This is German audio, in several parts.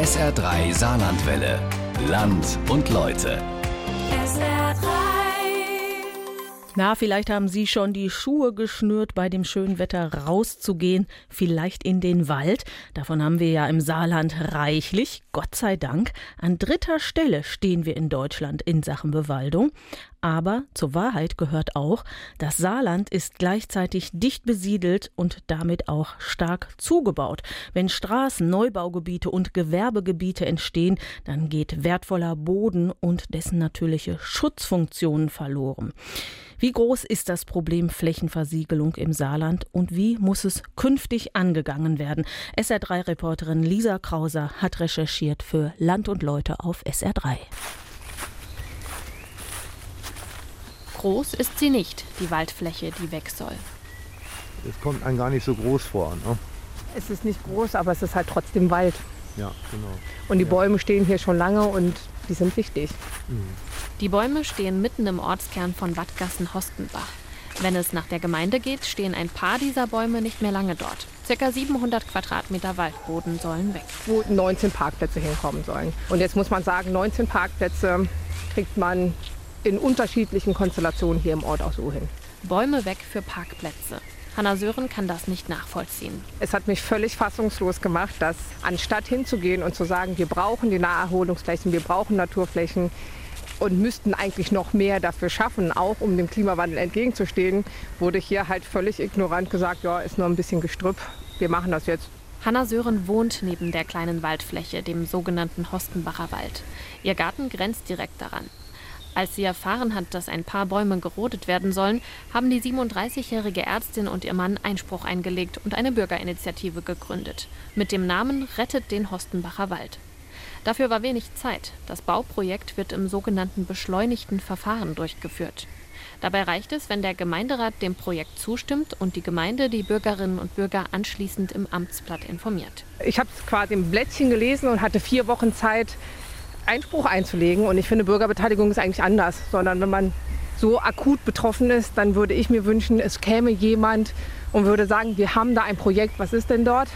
SR3 Saarlandwelle. Land und Leute. SR3. Na, vielleicht haben Sie schon die Schuhe geschnürt, bei dem schönen Wetter rauszugehen, vielleicht in den Wald. Davon haben wir ja im Saarland reichlich, Gott sei Dank. An dritter Stelle stehen wir in Deutschland in Sachen Bewaldung. Aber zur Wahrheit gehört auch, das Saarland ist gleichzeitig dicht besiedelt und damit auch stark zugebaut. Wenn Straßen, Neubaugebiete und Gewerbegebiete entstehen, dann geht wertvoller Boden und dessen natürliche Schutzfunktionen verloren. Wie groß ist das Problem Flächenversiegelung im Saarland und wie muss es künftig angegangen werden? SR3-Reporterin Lisa Krauser hat recherchiert für Land und Leute auf SR3. Groß ist sie nicht, die Waldfläche, die weg soll. Es kommt einem gar nicht so groß vor. Ne? Es ist nicht groß, aber es ist halt trotzdem Wald. Ja, genau. Und die Bäume stehen hier schon lange und die sind wichtig. Die Bäume stehen mitten im Ortskern von Wattgassen-Hostenbach. Wenn es nach der Gemeinde geht, stehen ein paar dieser Bäume nicht mehr lange dort. Circa 700 Quadratmeter Waldboden sollen weg. Wo 19 Parkplätze hinkommen sollen. Und jetzt muss man sagen, 19 Parkplätze kriegt man in unterschiedlichen Konstellationen hier im Ort auch so hin. Bäume weg für Parkplätze. Hanna Sören kann das nicht nachvollziehen. Es hat mich völlig fassungslos gemacht, dass anstatt hinzugehen und zu sagen, wir brauchen die Naherholungsflächen, wir brauchen Naturflächen und müssten eigentlich noch mehr dafür schaffen, auch um dem Klimawandel entgegenzustehen, wurde hier halt völlig ignorant gesagt, ja, ist nur ein bisschen Gestrüpp, wir machen das jetzt. Hanna Sören wohnt neben der kleinen Waldfläche, dem sogenannten Hostenbacher Wald. Ihr Garten grenzt direkt daran. Als sie erfahren hat, dass ein paar Bäume gerodet werden sollen, haben die 37-jährige Ärztin und ihr Mann Einspruch eingelegt und eine Bürgerinitiative gegründet. Mit dem Namen Rettet den Hostenbacher Wald. Dafür war wenig Zeit. Das Bauprojekt wird im sogenannten beschleunigten Verfahren durchgeführt. Dabei reicht es, wenn der Gemeinderat dem Projekt zustimmt und die Gemeinde die Bürgerinnen und Bürger anschließend im Amtsblatt informiert. Ich habe es quasi im Blättchen gelesen und hatte vier Wochen Zeit, Einspruch einzulegen. Und ich finde, Bürgerbeteiligung ist eigentlich anders, sondern wenn man so akut betroffen ist, dann würde ich mir wünschen, es käme jemand und würde sagen, wir haben da ein Projekt, was ist denn dort?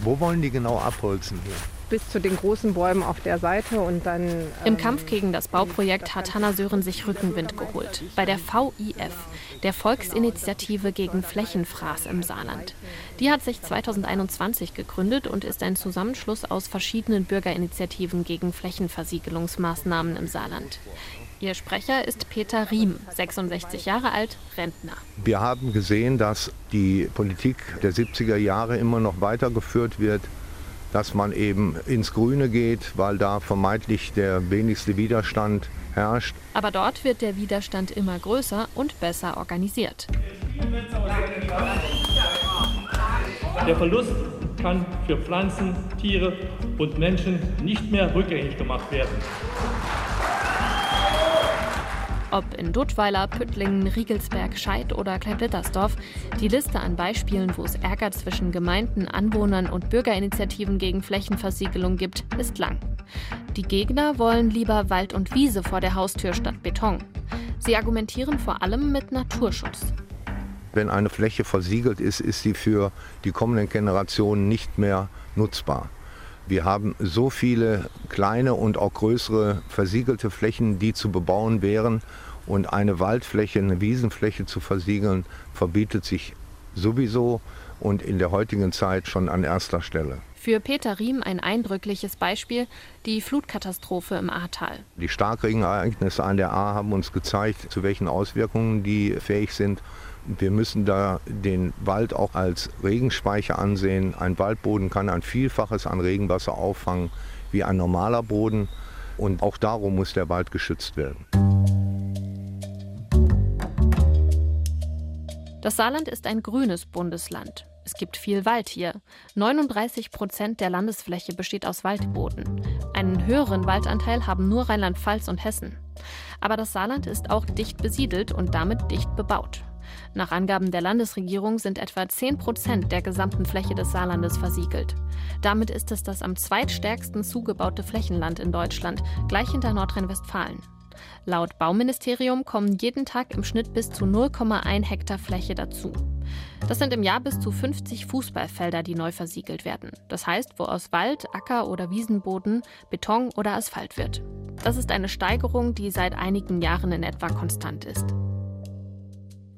Wo wollen die genau abholzen hier? Bis zu den großen Bäumen auf der Seite und dann. Im ähm, Kampf gegen das Bauprojekt hat Hanna Sören sich Rückenwind geholt. Bei der VIF, der Volksinitiative gegen Flächenfraß im Saarland. Die hat sich 2021 gegründet und ist ein Zusammenschluss aus verschiedenen Bürgerinitiativen gegen Flächenversiegelungsmaßnahmen im Saarland. Ihr Sprecher ist Peter Riem, 66 Jahre alt, Rentner. Wir haben gesehen, dass die Politik der 70er Jahre immer noch weitergeführt wird, dass man eben ins Grüne geht, weil da vermeintlich der wenigste Widerstand herrscht. Aber dort wird der Widerstand immer größer und besser organisiert. Der Verlust kann für Pflanzen, Tiere und Menschen nicht mehr rückgängig gemacht werden. Ob in Duttweiler, Püttlingen, Riegelsberg, Scheid oder Kleinblittersdorf, die Liste an Beispielen, wo es Ärger zwischen Gemeinden, Anwohnern und Bürgerinitiativen gegen Flächenversiegelung gibt, ist lang. Die Gegner wollen lieber Wald und Wiese vor der Haustür statt Beton. Sie argumentieren vor allem mit Naturschutz. Wenn eine Fläche versiegelt ist, ist sie für die kommenden Generationen nicht mehr nutzbar. Wir haben so viele kleine und auch größere versiegelte Flächen, die zu bebauen wären. Und eine Waldfläche, eine Wiesenfläche zu versiegeln, verbietet sich sowieso und in der heutigen Zeit schon an erster Stelle. Für Peter Riem ein eindrückliches Beispiel, die Flutkatastrophe im Ahrtal. Die Starkregenereignisse an der A haben uns gezeigt, zu welchen Auswirkungen die fähig sind. Wir müssen da den Wald auch als Regenspeicher ansehen. Ein Waldboden kann ein Vielfaches an Regenwasser auffangen wie ein normaler Boden. Und auch darum muss der Wald geschützt werden. Das Saarland ist ein grünes Bundesland. Es gibt viel Wald hier. 39 Prozent der Landesfläche besteht aus Waldboden. Einen höheren Waldanteil haben nur Rheinland-Pfalz und Hessen. Aber das Saarland ist auch dicht besiedelt und damit dicht bebaut. Nach Angaben der Landesregierung sind etwa 10 Prozent der gesamten Fläche des Saarlandes versiegelt. Damit ist es das am zweitstärksten zugebaute Flächenland in Deutschland, gleich hinter Nordrhein-Westfalen. Laut Bauministerium kommen jeden Tag im Schnitt bis zu 0,1 Hektar Fläche dazu. Das sind im Jahr bis zu 50 Fußballfelder, die neu versiegelt werden. Das heißt, wo aus Wald, Acker oder Wiesenboden Beton oder Asphalt wird. Das ist eine Steigerung, die seit einigen Jahren in etwa konstant ist.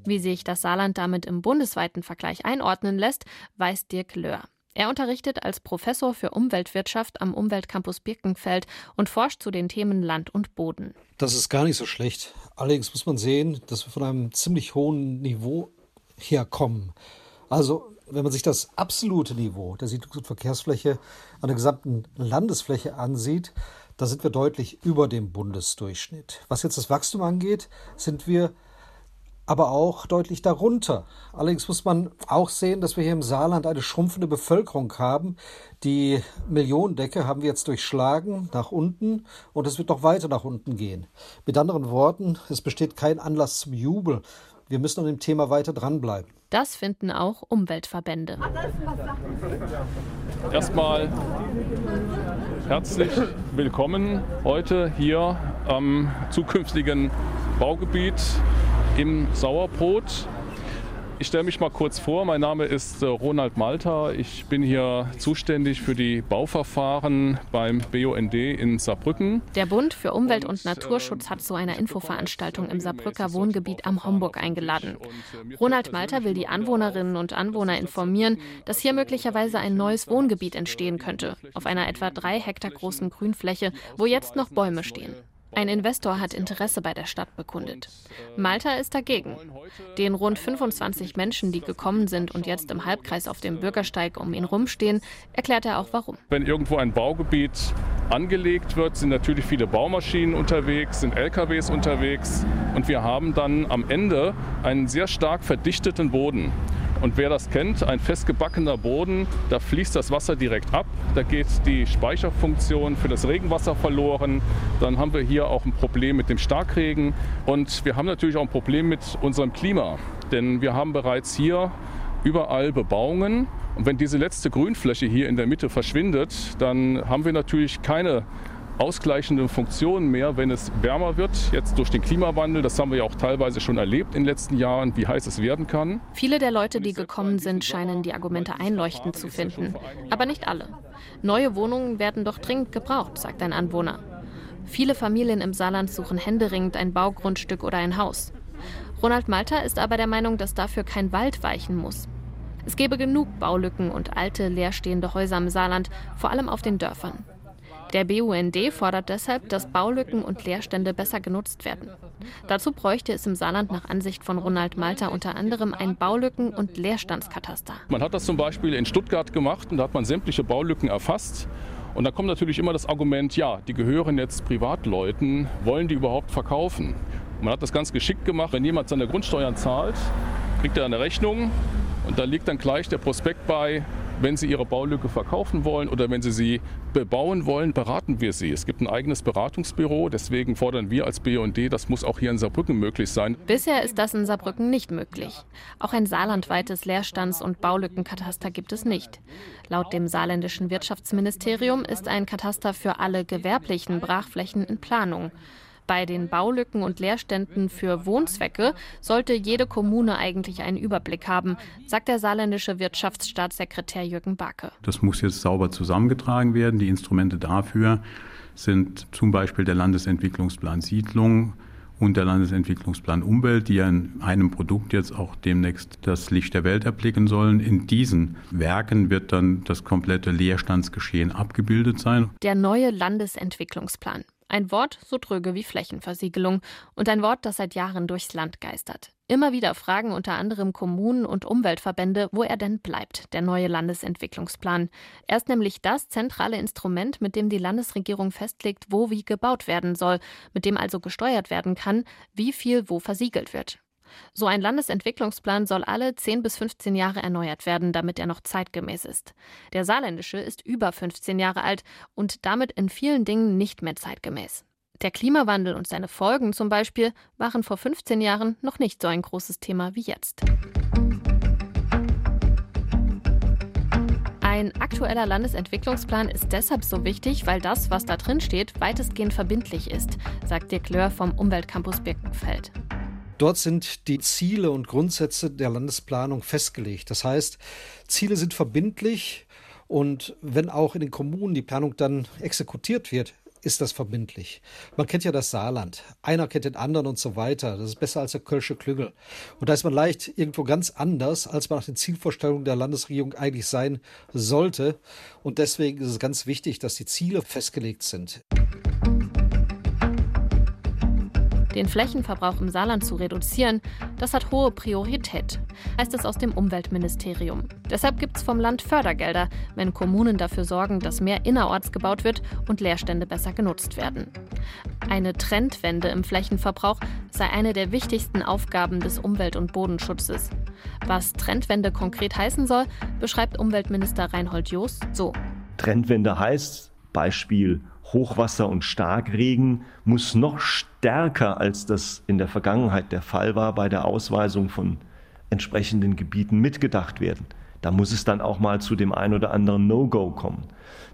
Wie sich das Saarland damit im bundesweiten Vergleich einordnen lässt, weiß Dirk Löhr. Er unterrichtet als Professor für Umweltwirtschaft am Umweltcampus Birkenfeld und forscht zu den Themen Land und Boden. Das ist gar nicht so schlecht. Allerdings muss man sehen, dass wir von einem ziemlich hohen Niveau herkommen. Also, wenn man sich das absolute Niveau der Siedlungs- und Verkehrsfläche an der gesamten Landesfläche ansieht, da sind wir deutlich über dem Bundesdurchschnitt. Was jetzt das Wachstum angeht, sind wir aber auch deutlich darunter. Allerdings muss man auch sehen, dass wir hier im Saarland eine schrumpfende Bevölkerung haben. Die Millionendecke haben wir jetzt durchschlagen nach unten und es wird noch weiter nach unten gehen. Mit anderen Worten, es besteht kein Anlass zum Jubel. Wir müssen an dem Thema weiter dranbleiben. Das finden auch Umweltverbände. Erstmal herzlich willkommen heute hier am zukünftigen Baugebiet im Sauerbrot. Ich stelle mich mal kurz vor. Mein Name ist äh, Ronald Malta. Ich bin hier zuständig für die Bauverfahren beim BUND in Saarbrücken. Der Bund für Umwelt und Naturschutz hat zu einer Infoveranstaltung im Saarbrücker Wohngebiet am Homburg eingeladen. Ronald Malta will die Anwohnerinnen und Anwohner informieren, dass hier möglicherweise ein neues Wohngebiet entstehen könnte, auf einer etwa drei Hektar großen Grünfläche, wo jetzt noch Bäume stehen. Ein Investor hat Interesse bei der Stadt bekundet. Malta ist dagegen. Den rund 25 Menschen, die gekommen sind und jetzt im Halbkreis auf dem Bürgersteig um ihn rumstehen, erklärt er auch warum. Wenn irgendwo ein Baugebiet angelegt wird, sind natürlich viele Baumaschinen unterwegs, sind LKWs unterwegs und wir haben dann am Ende einen sehr stark verdichteten Boden. Und wer das kennt, ein festgebackener Boden, da fließt das Wasser direkt ab, da geht die Speicherfunktion für das Regenwasser verloren. Dann haben wir hier auch ein Problem mit dem Starkregen. Und wir haben natürlich auch ein Problem mit unserem Klima, denn wir haben bereits hier überall Bebauungen. Und wenn diese letzte Grünfläche hier in der Mitte verschwindet, dann haben wir natürlich keine ausgleichende Funktionen mehr, wenn es wärmer wird, jetzt durch den Klimawandel. Das haben wir ja auch teilweise schon erlebt in den letzten Jahren, wie heiß es werden kann. Viele der Leute, die gekommen sind, scheinen die Argumente einleuchtend zu finden. Aber nicht alle. Neue Wohnungen werden doch dringend gebraucht, sagt ein Anwohner. Viele Familien im Saarland suchen händeringend ein Baugrundstück oder ein Haus. Ronald Malta ist aber der Meinung, dass dafür kein Wald weichen muss. Es gäbe genug Baulücken und alte, leerstehende Häuser im Saarland, vor allem auf den Dörfern. Der BUND fordert deshalb, dass Baulücken und Leerstände besser genutzt werden. Dazu bräuchte es im Saarland nach Ansicht von Ronald Malta unter anderem ein Baulücken- und Leerstandskataster. Man hat das zum Beispiel in Stuttgart gemacht und da hat man sämtliche Baulücken erfasst. Und da kommt natürlich immer das Argument, ja, die gehören jetzt Privatleuten, wollen die überhaupt verkaufen? Man hat das ganz geschickt gemacht, wenn jemand seine Grundsteuern zahlt, kriegt er eine Rechnung und da liegt dann gleich der Prospekt bei, wenn Sie Ihre Baulücke verkaufen wollen oder wenn Sie sie bebauen wollen, beraten wir Sie. Es gibt ein eigenes Beratungsbüro, deswegen fordern wir als BUND, das muss auch hier in Saarbrücken möglich sein. Bisher ist das in Saarbrücken nicht möglich. Auch ein saarlandweites Leerstands- und Baulückenkataster gibt es nicht. Laut dem saarländischen Wirtschaftsministerium ist ein Kataster für alle gewerblichen Brachflächen in Planung. Bei den Baulücken und Leerständen für Wohnzwecke sollte jede Kommune eigentlich einen Überblick haben, sagt der saarländische Wirtschaftsstaatssekretär Jürgen Barke. Das muss jetzt sauber zusammengetragen werden. Die Instrumente dafür sind zum Beispiel der Landesentwicklungsplan Siedlung und der Landesentwicklungsplan Umwelt, die ja in einem Produkt jetzt auch demnächst das Licht der Welt erblicken sollen. In diesen Werken wird dann das komplette Leerstandsgeschehen abgebildet sein. Der neue Landesentwicklungsplan. Ein Wort so tröge wie Flächenversiegelung und ein Wort, das seit Jahren durchs Land geistert. Immer wieder fragen unter anderem Kommunen und Umweltverbände, wo er denn bleibt, der neue Landesentwicklungsplan. Er ist nämlich das zentrale Instrument, mit dem die Landesregierung festlegt, wo wie gebaut werden soll, mit dem also gesteuert werden kann, wie viel wo versiegelt wird. So ein Landesentwicklungsplan soll alle 10 bis 15 Jahre erneuert werden, damit er noch zeitgemäß ist. Der saarländische ist über 15 Jahre alt und damit in vielen Dingen nicht mehr zeitgemäß. Der Klimawandel und seine Folgen zum Beispiel waren vor 15 Jahren noch nicht so ein großes Thema wie jetzt. Ein aktueller Landesentwicklungsplan ist deshalb so wichtig, weil das, was da drin steht, weitestgehend verbindlich ist, sagt Dirk Löhr vom Umweltcampus Birkenfeld. Dort sind die Ziele und Grundsätze der Landesplanung festgelegt. Das heißt, Ziele sind verbindlich und wenn auch in den Kommunen die Planung dann exekutiert wird, ist das verbindlich. Man kennt ja das Saarland. Einer kennt den anderen und so weiter. Das ist besser als der Kölsche Klüngel. Und da ist man leicht irgendwo ganz anders, als man nach den Zielvorstellungen der Landesregierung eigentlich sein sollte. Und deswegen ist es ganz wichtig, dass die Ziele festgelegt sind. Den Flächenverbrauch im Saarland zu reduzieren, das hat hohe Priorität, heißt es aus dem Umweltministerium. Deshalb gibt es vom Land Fördergelder, wenn Kommunen dafür sorgen, dass mehr innerorts gebaut wird und Leerstände besser genutzt werden. Eine Trendwende im Flächenverbrauch sei eine der wichtigsten Aufgaben des Umwelt- und Bodenschutzes. Was Trendwende konkret heißen soll, beschreibt Umweltminister Reinhold Jost so. Trendwende heißt Beispiel Hochwasser und Starkregen muss noch stärker, als das in der Vergangenheit der Fall war, bei der Ausweisung von entsprechenden Gebieten mitgedacht werden. Da muss es dann auch mal zu dem ein oder anderen No-Go kommen.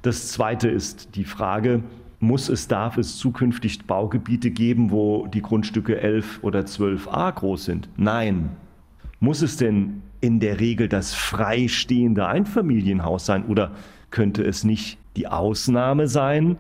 Das Zweite ist die Frage, muss es, darf es zukünftig Baugebiete geben, wo die Grundstücke 11 oder 12 A groß sind? Nein. Muss es denn in der Regel das freistehende Einfamilienhaus sein oder könnte es nicht die Ausnahme sein,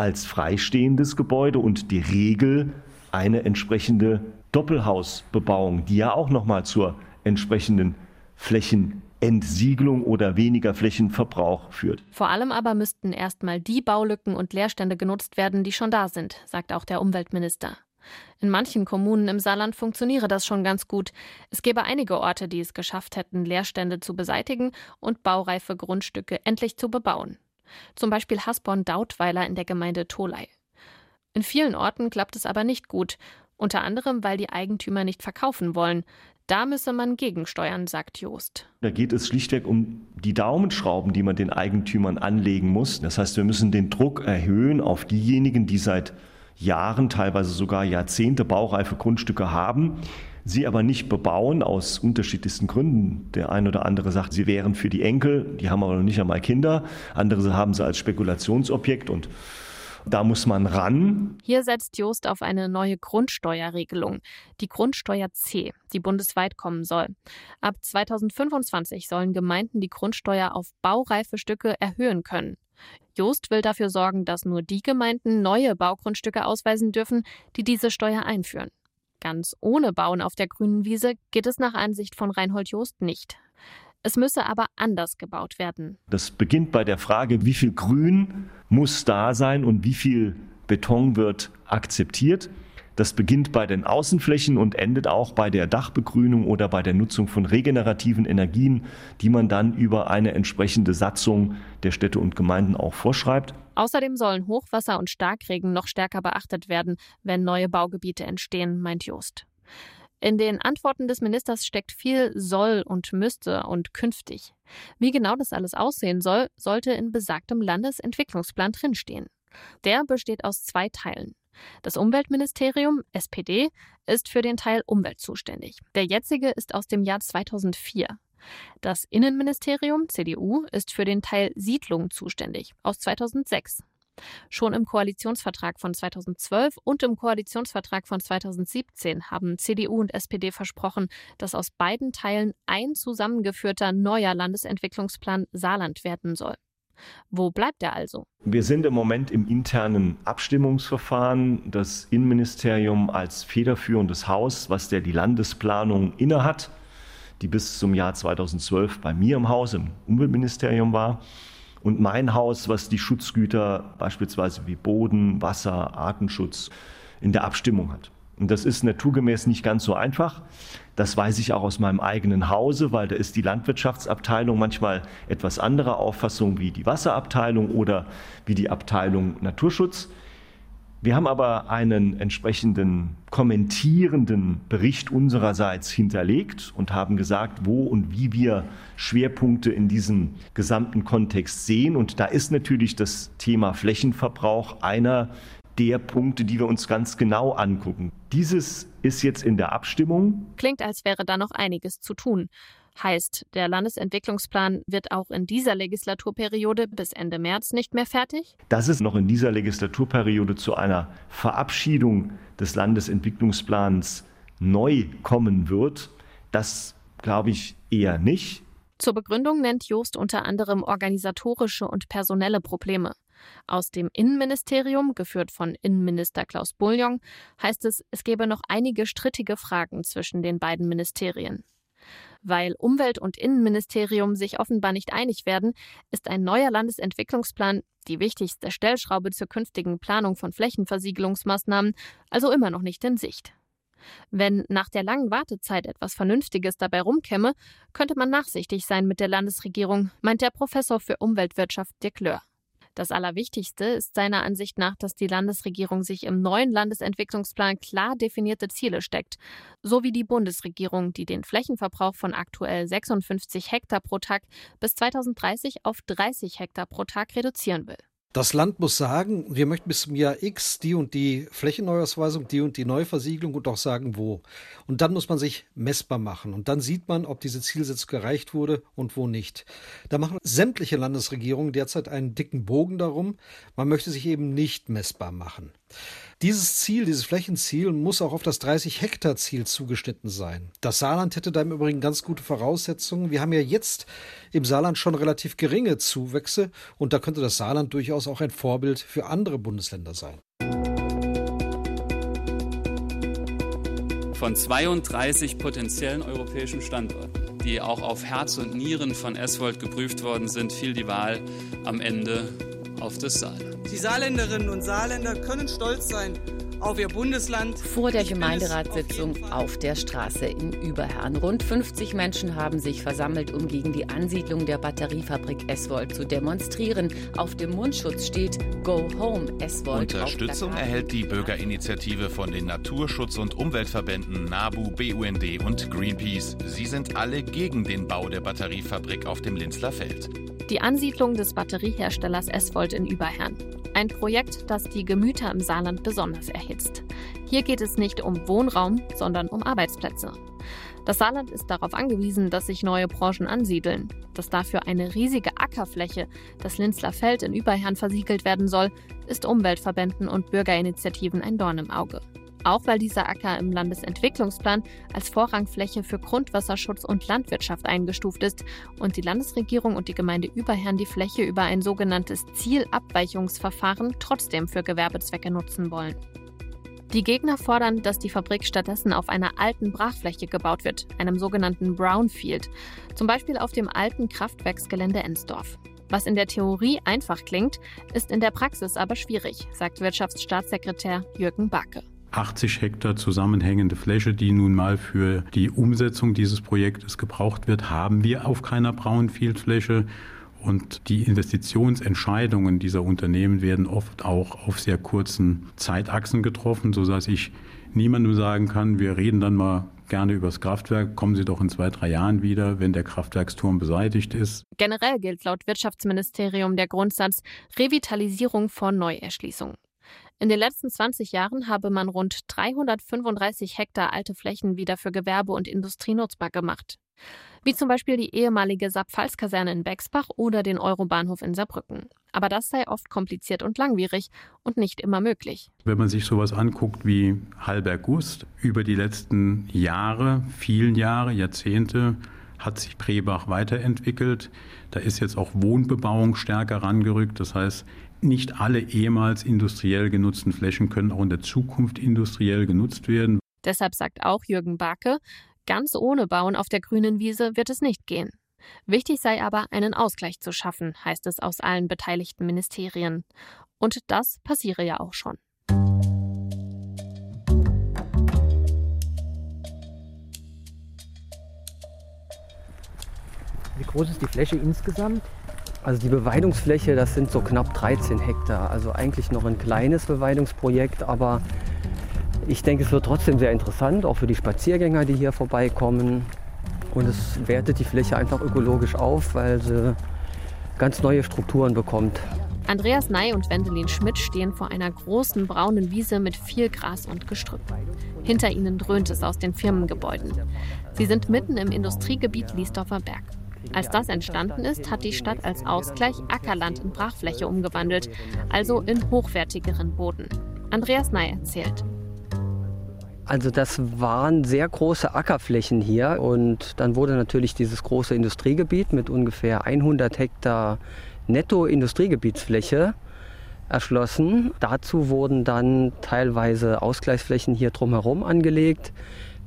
als freistehendes Gebäude und die Regel eine entsprechende Doppelhausbebauung, die ja auch nochmal zur entsprechenden Flächenentsiegelung oder weniger Flächenverbrauch führt. Vor allem aber müssten erstmal die Baulücken und Leerstände genutzt werden, die schon da sind, sagt auch der Umweltminister. In manchen Kommunen im Saarland funktioniere das schon ganz gut. Es gäbe einige Orte, die es geschafft hätten, Leerstände zu beseitigen und baureife Grundstücke endlich zu bebauen zum Beispiel Hasborn-Dautweiler in der Gemeinde Tolai. In vielen Orten klappt es aber nicht gut, unter anderem, weil die Eigentümer nicht verkaufen wollen. Da müsse man gegensteuern, sagt Joost. Da geht es schlichtweg um die Daumenschrauben, die man den Eigentümern anlegen muss. Das heißt, wir müssen den Druck erhöhen auf diejenigen, die seit Jahren, teilweise sogar Jahrzehnte baureife Grundstücke haben, sie aber nicht bebauen aus unterschiedlichsten Gründen. Der eine oder andere sagt, sie wären für die Enkel, die haben aber noch nicht einmal Kinder. Andere haben sie als Spekulationsobjekt und da muss man ran. Hier setzt Joost auf eine neue Grundsteuerregelung, die Grundsteuer C, die bundesweit kommen soll. Ab 2025 sollen Gemeinden die Grundsteuer auf baureife Stücke erhöhen können. Joost will dafür sorgen, dass nur die Gemeinden neue Baugrundstücke ausweisen dürfen, die diese Steuer einführen. Ganz ohne Bauen auf der grünen Wiese geht es nach Ansicht von Reinhold Joost nicht. Es müsse aber anders gebaut werden. Das beginnt bei der Frage, wie viel Grün muss da sein und wie viel Beton wird akzeptiert. Das beginnt bei den Außenflächen und endet auch bei der Dachbegrünung oder bei der Nutzung von regenerativen Energien, die man dann über eine entsprechende Satzung der Städte und Gemeinden auch vorschreibt. Außerdem sollen Hochwasser und Starkregen noch stärker beachtet werden, wenn neue Baugebiete entstehen, meint Jost. In den Antworten des Ministers steckt viel soll und müsste und künftig. Wie genau das alles aussehen soll, sollte in besagtem Landesentwicklungsplan drinstehen. Der besteht aus zwei Teilen. Das Umweltministerium, SPD, ist für den Teil Umwelt zuständig. Der jetzige ist aus dem Jahr 2004. Das Innenministerium, CDU, ist für den Teil Siedlung zuständig, aus 2006. Schon im Koalitionsvertrag von 2012 und im Koalitionsvertrag von 2017 haben CDU und SPD versprochen, dass aus beiden Teilen ein zusammengeführter neuer Landesentwicklungsplan Saarland werden soll. Wo bleibt er also? Wir sind im Moment im internen Abstimmungsverfahren. Das Innenministerium als federführendes Haus, was der die Landesplanung innehat, die bis zum Jahr 2012 bei mir im Haus, im Umweltministerium war. Und mein Haus, was die Schutzgüter beispielsweise wie Boden, Wasser, Artenschutz in der Abstimmung hat. Und das ist naturgemäß nicht ganz so einfach. Das weiß ich auch aus meinem eigenen Hause, weil da ist die Landwirtschaftsabteilung manchmal etwas anderer Auffassung wie die Wasserabteilung oder wie die Abteilung Naturschutz. Wir haben aber einen entsprechenden kommentierenden Bericht unsererseits hinterlegt und haben gesagt, wo und wie wir Schwerpunkte in diesem gesamten Kontext sehen. Und da ist natürlich das Thema Flächenverbrauch einer der Punkte, die wir uns ganz genau angucken. Dieses ist jetzt in der Abstimmung. Klingt, als wäre da noch einiges zu tun. Heißt, der Landesentwicklungsplan wird auch in dieser Legislaturperiode bis Ende März nicht mehr fertig? Dass es noch in dieser Legislaturperiode zu einer Verabschiedung des Landesentwicklungsplans neu kommen wird, das glaube ich eher nicht. Zur Begründung nennt Joost unter anderem organisatorische und personelle Probleme. Aus dem Innenministerium, geführt von Innenminister Klaus Bouillon, heißt es, es gebe noch einige strittige Fragen zwischen den beiden Ministerien. Weil Umwelt- und Innenministerium sich offenbar nicht einig werden, ist ein neuer Landesentwicklungsplan, die wichtigste Stellschraube zur künftigen Planung von Flächenversiegelungsmaßnahmen, also immer noch nicht in Sicht. Wenn nach der langen Wartezeit etwas Vernünftiges dabei rumkäme, könnte man nachsichtig sein mit der Landesregierung, meint der Professor für Umweltwirtschaft Dirk Löhr. Das Allerwichtigste ist seiner Ansicht nach, dass die Landesregierung sich im neuen Landesentwicklungsplan klar definierte Ziele steckt, so wie die Bundesregierung, die den Flächenverbrauch von aktuell 56 Hektar pro Tag bis 2030 auf 30 Hektar pro Tag reduzieren will. Das Land muss sagen, wir möchten bis zum Jahr X die und die Flächenneuausweisung, die und die Neuversiegelung und auch sagen, wo. Und dann muss man sich messbar machen. Und dann sieht man, ob diese Zielsetzung erreicht wurde und wo nicht. Da machen sämtliche Landesregierungen derzeit einen dicken Bogen darum. Man möchte sich eben nicht messbar machen. Dieses Ziel, dieses Flächenziel muss auch auf das 30 Hektar Ziel zugeschnitten sein. Das Saarland hätte da im Übrigen ganz gute Voraussetzungen. Wir haben ja jetzt im Saarland schon relativ geringe Zuwächse und da könnte das Saarland durchaus auch ein Vorbild für andere Bundesländer sein. Von 32 potenziellen europäischen Standorten, die auch auf Herz und Nieren von Eswold geprüft worden sind, fiel die Wahl am Ende auf das Saarland. Die Saarländerinnen und Saarländer können stolz sein auf ihr Bundesland. Vor der Gemeinderatssitzung auf, auf der Straße in Überherrn. Rund 50 Menschen haben sich versammelt, um gegen die Ansiedlung der Batteriefabrik Eswold zu demonstrieren. Auf dem Mundschutz steht Go Home Eswold. Unterstützung erhält die Bürgerinitiative von den Naturschutz- und Umweltverbänden NABU, BUND und Greenpeace. Sie sind alle gegen den Bau der Batteriefabrik auf dem Linzler Feld. Die Ansiedlung des Batterieherstellers Eswold in Überherrn. Ein Projekt, das die Gemüter im Saarland besonders erhitzt. Hier geht es nicht um Wohnraum, sondern um Arbeitsplätze. Das Saarland ist darauf angewiesen, dass sich neue Branchen ansiedeln. Dass dafür eine riesige Ackerfläche, das Linzler Feld in Überherrn versiegelt werden soll, ist Umweltverbänden und Bürgerinitiativen ein Dorn im Auge. Auch weil dieser Acker im Landesentwicklungsplan als Vorrangfläche für Grundwasserschutz und Landwirtschaft eingestuft ist und die Landesregierung und die Gemeinde Überherrn die Fläche über ein sogenanntes Zielabweichungsverfahren trotzdem für Gewerbezwecke nutzen wollen. Die Gegner fordern, dass die Fabrik stattdessen auf einer alten Brachfläche gebaut wird, einem sogenannten Brownfield, zum Beispiel auf dem alten Kraftwerksgelände Ensdorf. Was in der Theorie einfach klingt, ist in der Praxis aber schwierig, sagt Wirtschaftsstaatssekretär Jürgen Barke. 80 Hektar zusammenhängende Fläche, die nun mal für die Umsetzung dieses Projektes gebraucht wird, haben wir auf keiner Brownfield-Fläche. Und die Investitionsentscheidungen dieser Unternehmen werden oft auch auf sehr kurzen Zeitachsen getroffen, sodass ich niemandem sagen kann, wir reden dann mal gerne über das Kraftwerk, kommen Sie doch in zwei, drei Jahren wieder, wenn der Kraftwerksturm beseitigt ist. Generell gilt laut Wirtschaftsministerium der Grundsatz Revitalisierung vor Neuerschließung. In den letzten 20 Jahren habe man rund 335 Hektar alte Flächen wieder für Gewerbe und Industrie nutzbar gemacht. Wie zum Beispiel die ehemalige Sapp-Pfalz-Kaserne in Bexbach oder den Eurobahnhof in Saarbrücken. Aber das sei oft kompliziert und langwierig und nicht immer möglich. Wenn man sich sowas anguckt wie Halberg-Gust, über die letzten Jahre, vielen Jahre, Jahrzehnte, hat sich Prebach weiterentwickelt. Da ist jetzt auch Wohnbebauung stärker rangerückt. Das heißt, nicht alle ehemals industriell genutzten Flächen können auch in der Zukunft industriell genutzt werden. Deshalb sagt auch Jürgen Barke, ganz ohne Bauen auf der grünen Wiese wird es nicht gehen. Wichtig sei aber, einen Ausgleich zu schaffen, heißt es aus allen beteiligten Ministerien. Und das passiere ja auch schon. Wie groß ist die Fläche insgesamt? Also die Beweidungsfläche, das sind so knapp 13 Hektar. Also eigentlich noch ein kleines Beweidungsprojekt, aber ich denke, es wird trotzdem sehr interessant, auch für die Spaziergänger, die hier vorbeikommen. Und es wertet die Fläche einfach ökologisch auf, weil sie ganz neue Strukturen bekommt. Andreas Ney und Wendelin Schmidt stehen vor einer großen braunen Wiese mit viel Gras und Gestrüpp. Hinter ihnen dröhnt es aus den Firmengebäuden. Sie sind mitten im Industriegebiet Liesdorfer Berg. Als das entstanden ist, hat die Stadt als Ausgleich Ackerland in Brachfläche umgewandelt, also in hochwertigeren Boden. Andreas Ney erzählt. Also das waren sehr große Ackerflächen hier und dann wurde natürlich dieses große Industriegebiet mit ungefähr 100 Hektar Netto-Industriegebietsfläche erschlossen. Dazu wurden dann teilweise Ausgleichsflächen hier drumherum angelegt,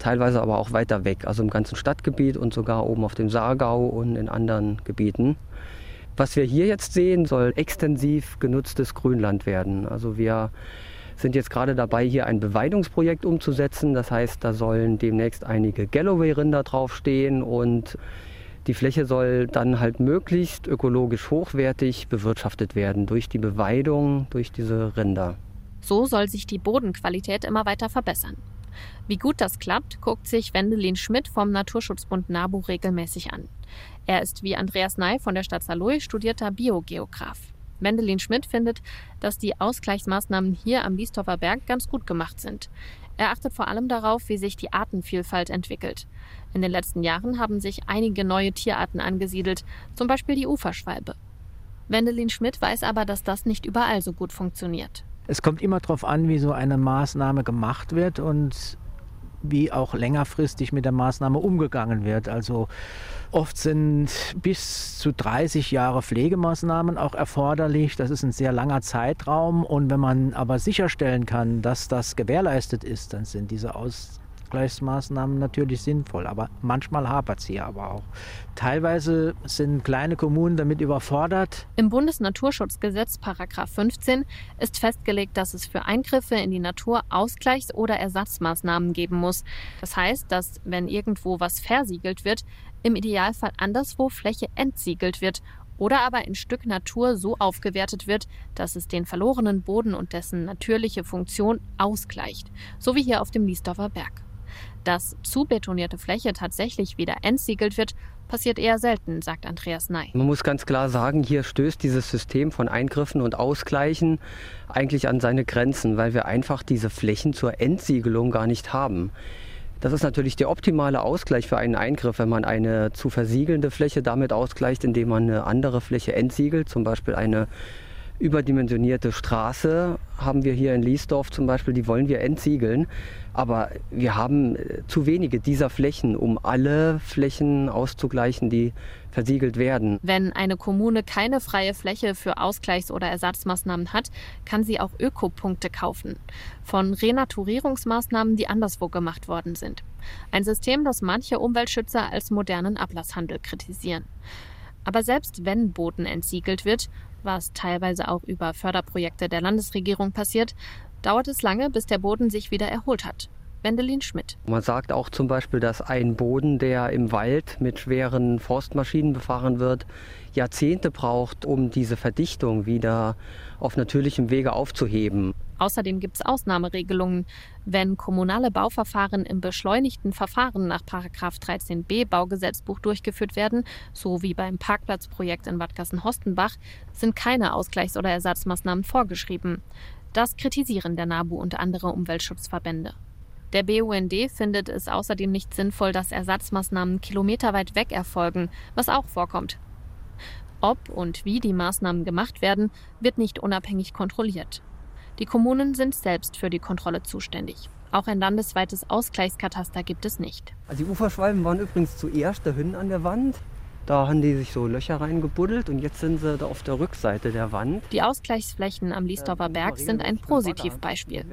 teilweise aber auch weiter weg, also im ganzen Stadtgebiet und sogar oben auf dem Saargau und in anderen Gebieten. Was wir hier jetzt sehen, soll extensiv genutztes Grünland werden. Also wir sind jetzt gerade dabei, hier ein Beweidungsprojekt umzusetzen. Das heißt, da sollen demnächst einige Galloway-Rinder draufstehen und die Fläche soll dann halt möglichst ökologisch hochwertig bewirtschaftet werden durch die Beweidung, durch diese Rinder. So soll sich die Bodenqualität immer weiter verbessern. Wie gut das klappt, guckt sich Wendelin Schmidt vom Naturschutzbund NABU regelmäßig an. Er ist wie Andreas Ney von der Stadt Saloy studierter Biogeograf. Wendelin Schmidt findet, dass die Ausgleichsmaßnahmen hier am Liesdorfer Berg ganz gut gemacht sind. Er achtet vor allem darauf, wie sich die Artenvielfalt entwickelt. In den letzten Jahren haben sich einige neue Tierarten angesiedelt, zum Beispiel die Uferschwalbe. Wendelin Schmidt weiß aber, dass das nicht überall so gut funktioniert. Es kommt immer darauf an, wie so eine Maßnahme gemacht wird und wie auch längerfristig mit der Maßnahme umgegangen wird. Also oft sind bis zu 30 Jahre Pflegemaßnahmen auch erforderlich. Das ist ein sehr langer Zeitraum. Und wenn man aber sicherstellen kann, dass das gewährleistet ist, dann sind diese Aus Ausgleichsmaßnahmen natürlich sinnvoll, aber manchmal hapert es hier aber auch. Teilweise sind kleine Kommunen damit überfordert. Im Bundesnaturschutzgesetz Paragraph 15 ist festgelegt, dass es für Eingriffe in die Natur Ausgleichs- oder Ersatzmaßnahmen geben muss. Das heißt, dass wenn irgendwo was versiegelt wird, im Idealfall anderswo Fläche entsiegelt wird oder aber ein Stück Natur so aufgewertet wird, dass es den verlorenen Boden und dessen natürliche Funktion ausgleicht, so wie hier auf dem Liesdorfer Berg. Dass zubetonierte Fläche tatsächlich wieder entsiegelt wird, passiert eher selten, sagt Andreas Ney. Man muss ganz klar sagen, hier stößt dieses System von Eingriffen und Ausgleichen eigentlich an seine Grenzen, weil wir einfach diese Flächen zur Entsiegelung gar nicht haben. Das ist natürlich der optimale Ausgleich für einen Eingriff, wenn man eine zu versiegelnde Fläche damit ausgleicht, indem man eine andere Fläche entsiegelt, zum Beispiel eine überdimensionierte Straße haben wir hier in Liesdorf zum Beispiel, die wollen wir entsiegeln. Aber wir haben äh, zu wenige dieser Flächen, um alle Flächen auszugleichen, die versiegelt werden. Wenn eine Kommune keine freie Fläche für Ausgleichs- oder Ersatzmaßnahmen hat, kann sie auch Ökopunkte kaufen. Von Renaturierungsmaßnahmen, die anderswo gemacht worden sind. Ein System, das manche Umweltschützer als modernen Ablasshandel kritisieren. Aber selbst wenn Boden entsiegelt wird, was teilweise auch über Förderprojekte der Landesregierung passiert, dauert es lange, bis der Boden sich wieder erholt hat. Wendelin Schmidt. Man sagt auch zum Beispiel, dass ein Boden, der im Wald mit schweren Forstmaschinen befahren wird, Jahrzehnte braucht, um diese Verdichtung wieder auf natürlichem Wege aufzuheben. Außerdem gibt es Ausnahmeregelungen. Wenn kommunale Bauverfahren im beschleunigten Verfahren nach 13b Baugesetzbuch durchgeführt werden, so wie beim Parkplatzprojekt in Wattgassen-Hostenbach, sind keine Ausgleichs- oder Ersatzmaßnahmen vorgeschrieben. Das kritisieren der NABU und andere Umweltschutzverbände. Der BUND findet es außerdem nicht sinnvoll, dass Ersatzmaßnahmen kilometerweit weg erfolgen, was auch vorkommt. Ob und wie die Maßnahmen gemacht werden, wird nicht unabhängig kontrolliert. Die Kommunen sind selbst für die Kontrolle zuständig. Auch ein landesweites Ausgleichskataster gibt es nicht. Also die Uferschwalben waren übrigens zuerst da hinten an der Wand. Da haben die sich so Löcher reingebuddelt und jetzt sind sie da auf der Rückseite der Wand. Die Ausgleichsflächen am Liesdorfer Berg sind ein Positivbeispiel.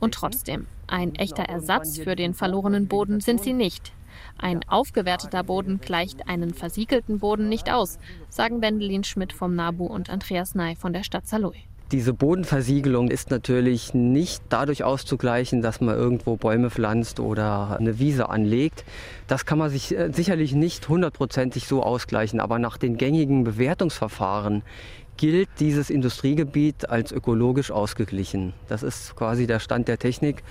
Und trotzdem, ein echter Ersatz für den verlorenen Boden sind sie nicht. Ein aufgewerteter Boden gleicht einen versiegelten Boden nicht aus, sagen Wendelin Schmidt vom NABU und Andreas Ney von der Stadt Saloy. Diese Bodenversiegelung ist natürlich nicht dadurch auszugleichen, dass man irgendwo Bäume pflanzt oder eine Wiese anlegt. Das kann man sich äh, sicherlich nicht hundertprozentig so ausgleichen, aber nach den gängigen Bewertungsverfahren gilt dieses Industriegebiet als ökologisch ausgeglichen. Das ist quasi der Stand der Technik.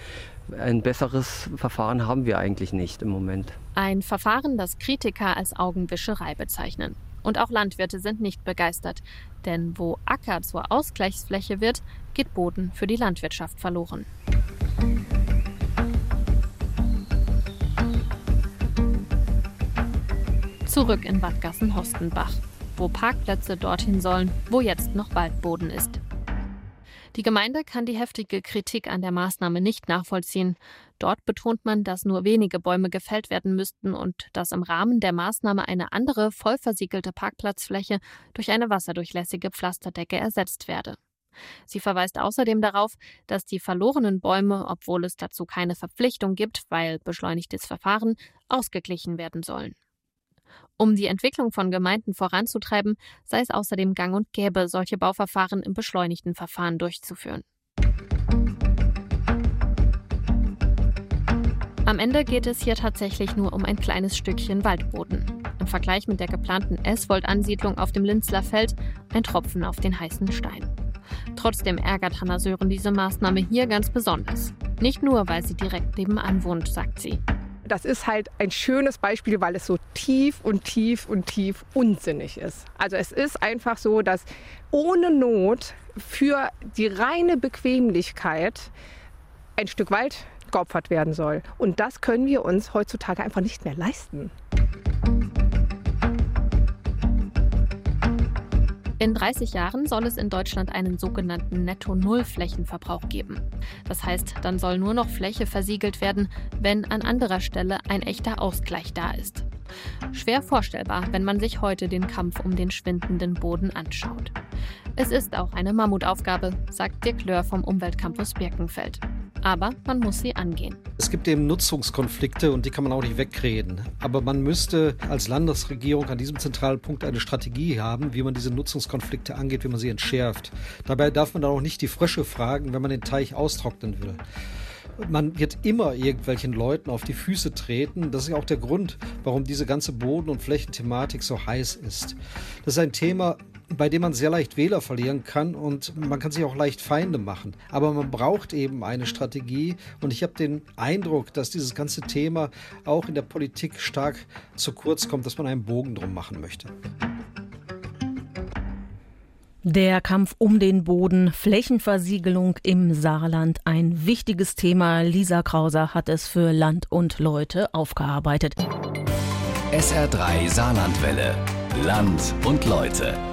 Ein besseres Verfahren haben wir eigentlich nicht im Moment. Ein Verfahren, das Kritiker als Augenwischerei bezeichnen. Und auch Landwirte sind nicht begeistert, denn wo Acker zur Ausgleichsfläche wird, geht Boden für die Landwirtschaft verloren. Zurück in Wattgassen-Hostenbach, wo Parkplätze dorthin sollen, wo jetzt noch Waldboden ist. Die Gemeinde kann die heftige Kritik an der Maßnahme nicht nachvollziehen. Dort betont man, dass nur wenige Bäume gefällt werden müssten und dass im Rahmen der Maßnahme eine andere, voll versiegelte Parkplatzfläche durch eine wasserdurchlässige Pflasterdecke ersetzt werde. Sie verweist außerdem darauf, dass die verlorenen Bäume, obwohl es dazu keine Verpflichtung gibt, weil beschleunigtes Verfahren, ausgeglichen werden sollen. Um die Entwicklung von Gemeinden voranzutreiben, sei es außerdem gang und gäbe, solche Bauverfahren im beschleunigten Verfahren durchzuführen. Am Ende geht es hier tatsächlich nur um ein kleines Stückchen Waldboden. Im Vergleich mit der geplanten S-Volt-Ansiedlung auf dem Linzler Feld ein Tropfen auf den heißen Stein. Trotzdem ärgert Hanna Sören diese Maßnahme hier ganz besonders. Nicht nur, weil sie direkt nebenan wohnt, sagt sie. Das ist halt ein schönes Beispiel, weil es so tief und tief und tief unsinnig ist. Also es ist einfach so, dass ohne Not für die reine Bequemlichkeit ein Stück Wald geopfert werden soll. Und das können wir uns heutzutage einfach nicht mehr leisten. In 30 Jahren soll es in Deutschland einen sogenannten Netto-Null-Flächenverbrauch geben. Das heißt, dann soll nur noch Fläche versiegelt werden, wenn an anderer Stelle ein echter Ausgleich da ist. Schwer vorstellbar, wenn man sich heute den Kampf um den schwindenden Boden anschaut. Es ist auch eine Mammutaufgabe, sagt Dirk Löhr vom Umweltcampus Birkenfeld aber man muss sie angehen. Es gibt eben Nutzungskonflikte und die kann man auch nicht wegreden. Aber man müsste als Landesregierung an diesem zentralen Punkt eine Strategie haben, wie man diese Nutzungskonflikte angeht, wie man sie entschärft. Dabei darf man dann auch nicht die Frösche fragen, wenn man den Teich austrocknen will man wird immer irgendwelchen Leuten auf die Füße treten. Das ist ja auch der Grund, warum diese ganze Boden- und Flächenthematik so heiß ist. Das ist ein Thema, bei dem man sehr leicht Wähler verlieren kann und man kann sich auch leicht Feinde machen. Aber man braucht eben eine Strategie und ich habe den Eindruck, dass dieses ganze Thema auch in der Politik stark zu kurz kommt, dass man einen Bogen drum machen möchte. Der Kampf um den Boden, Flächenversiegelung im Saarland, ein wichtiges Thema. Lisa Krauser hat es für Land und Leute aufgearbeitet. SR3 Saarlandwelle. Land und Leute.